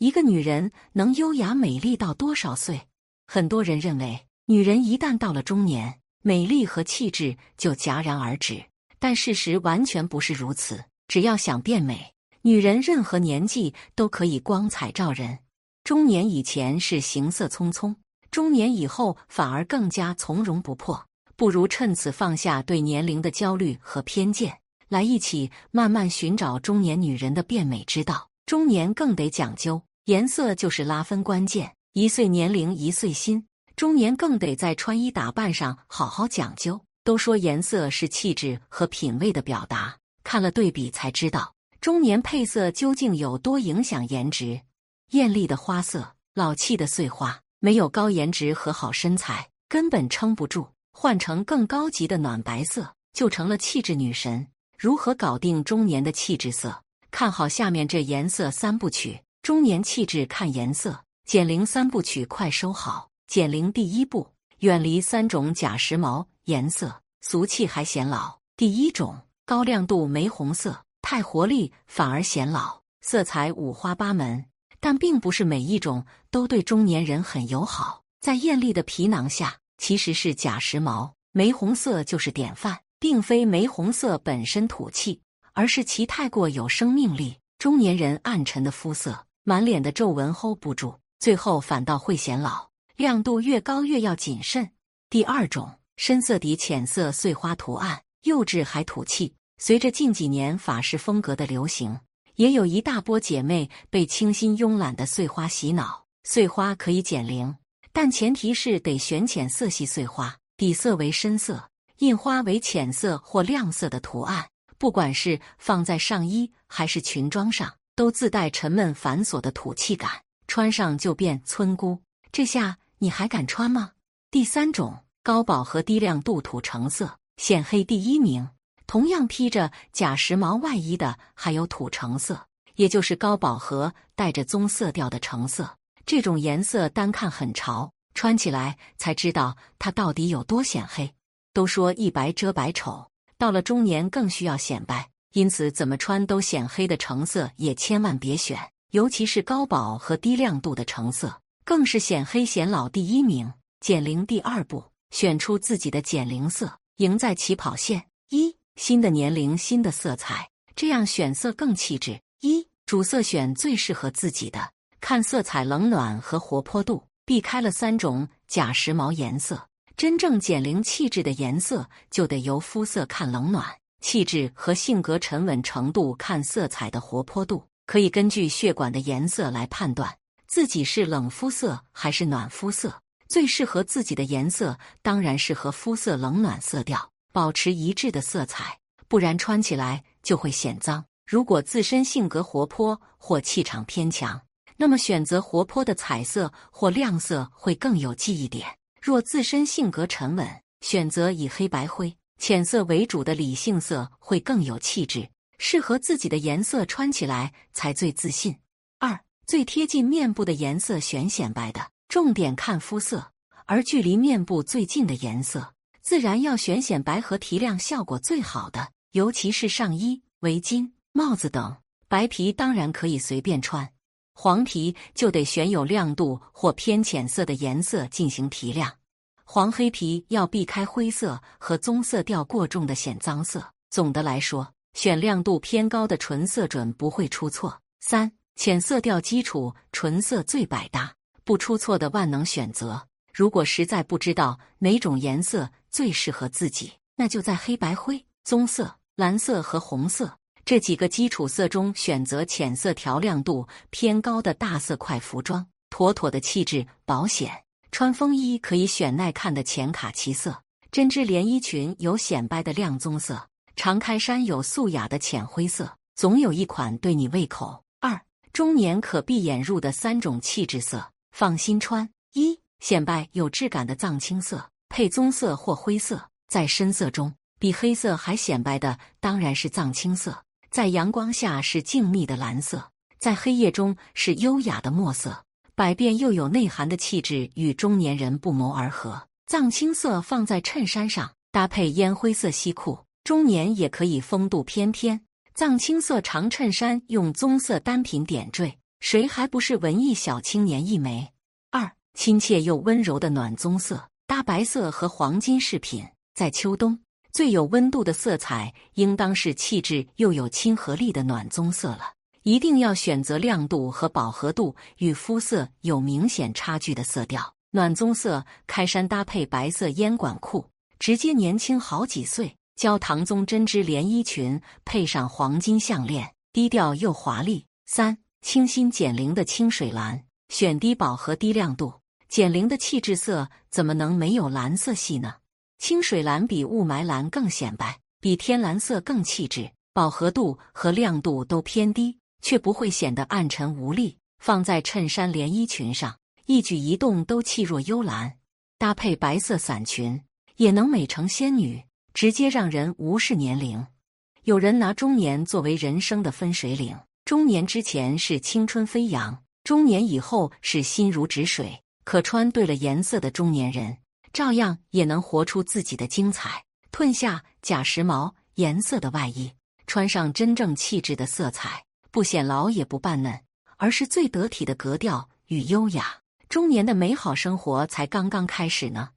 一个女人能优雅美丽到多少岁？很多人认为，女人一旦到了中年，美丽和气质就戛然而止。但事实完全不是如此。只要想变美，女人任何年纪都可以光彩照人。中年以前是行色匆匆，中年以后反而更加从容不迫。不如趁此放下对年龄的焦虑和偏见，来一起慢慢寻找中年女人的变美之道。中年更得讲究颜色，就是拉分关键。一岁年龄一岁心，中年更得在穿衣打扮上好好讲究。都说颜色是气质和品味的表达，看了对比才知道中年配色究竟有多影响颜值。艳丽的花色，老气的碎花，没有高颜值和好身材根本撑不住。换成更高级的暖白色，就成了气质女神。如何搞定中年的气质色？看好下面这颜色三部曲：中年气质看颜色，减龄三部曲快收好。减龄第一步，远离三种假时髦颜色，俗气还显老。第一种，高亮度玫红色，太活力反而显老。色彩五花八门，但并不是每一种都对中年人很友好。在艳丽的皮囊下。其实是假时髦，玫红色就是典范，并非玫红色本身土气，而是其太过有生命力。中年人暗沉的肤色，满脸的皱纹 hold 不住，最后反倒会显老。亮度越高越要谨慎。第二种，深色底浅色碎花图案，幼稚还土气。随着近几年法式风格的流行，也有一大波姐妹被清新慵懒的碎花洗脑。碎花可以减龄。但前提是得选浅色系碎花，底色为深色，印花为浅色或亮色的图案。不管是放在上衣还是裙装上，都自带沉闷繁琐的土气感，穿上就变村姑。这下你还敢穿吗？第三种高饱和低亮度土橙色，显黑第一名。同样披着假时髦外衣的还有土橙色，也就是高饱和带着棕色调的橙色。这种颜色单看很潮，穿起来才知道它到底有多显黑。都说一白遮百丑，到了中年更需要显白，因此怎么穿都显黑的橙色也千万别选，尤其是高饱和低亮度的橙色，更是显黑显老第一名。减龄第二步，选出自己的减龄色，赢在起跑线。一新的年龄新的色彩，这样选色更气质。一主色选最适合自己的。看色彩冷暖和活泼度，避开了三种假时髦颜色。真正减龄气质的颜色，就得由肤色看冷暖，气质和性格沉稳程度看色彩的活泼度。可以根据血管的颜色来判断自己是冷肤色还是暖肤色。最适合自己的颜色，当然是和肤色冷暖色调保持一致的色彩，不然穿起来就会显脏。如果自身性格活泼或气场偏强。那么选择活泼的彩色或亮色会更有记忆点。若自身性格沉稳，选择以黑白灰、浅色为主的理性色会更有气质，适合自己的颜色穿起来才最自信。二、最贴近面部的颜色选显白的，重点看肤色，而距离面部最近的颜色，自然要选显白和提亮效果最好的，尤其是上衣、围巾、帽子等。白皮当然可以随便穿。黄皮就得选有亮度或偏浅色的颜色进行提亮，黄黑皮要避开灰色和棕色调过重的显脏色。总的来说，选亮度偏高的纯色准不会出错。三浅色调基础纯色最百搭，不出错的万能选择。如果实在不知道哪种颜色最适合自己，那就在黑白灰、棕色、蓝色和红色。这几个基础色中选择浅色调亮度偏高的大色块服装，妥妥的气质保险。穿风衣可以选耐看的浅卡其色，针织连衣裙有显白的亮棕色，长开衫有素雅的浅灰色，总有一款对你胃口。二中年可闭眼入的三种气质色，放心穿。一显白有质感的藏青色，配棕色或灰色，在深色中比黑色还显白的当然是藏青色。在阳光下是静谧的蓝色，在黑夜中是优雅的墨色，百变又有内涵的气质与中年人不谋而合。藏青色放在衬衫上，搭配烟灰色西裤，中年也可以风度翩翩。藏青色长衬衫用棕色单品点缀，谁还不是文艺小青年一枚？二，亲切又温柔的暖棕色，搭白色和黄金饰品，在秋冬最有温度的色彩，应当是气质又有亲和力的暖棕色了。一定要选择亮度和饱和度与肤色有明显差距的色调。暖棕色开衫搭配白色烟管裤，直接年轻好几岁。焦糖棕针织连衣裙配上黄金项链，低调又华丽。三清新减龄的清水蓝，选低饱和低亮度，减龄的气质色怎么能没有蓝色系呢？清水蓝比雾霾蓝更显白，比天蓝色更气质，饱和度和亮度都偏低。却不会显得暗沉无力，放在衬衫连衣裙上，一举一动都气若幽兰。搭配白色伞裙，也能美成仙女，直接让人无视年龄。有人拿中年作为人生的分水岭，中年之前是青春飞扬，中年以后是心如止水。可穿对了颜色的中年人，照样也能活出自己的精彩。褪下假时髦颜色的外衣，穿上真正气质的色彩。不显老也不扮嫩，而是最得体的格调与优雅。中年的美好生活才刚刚开始呢。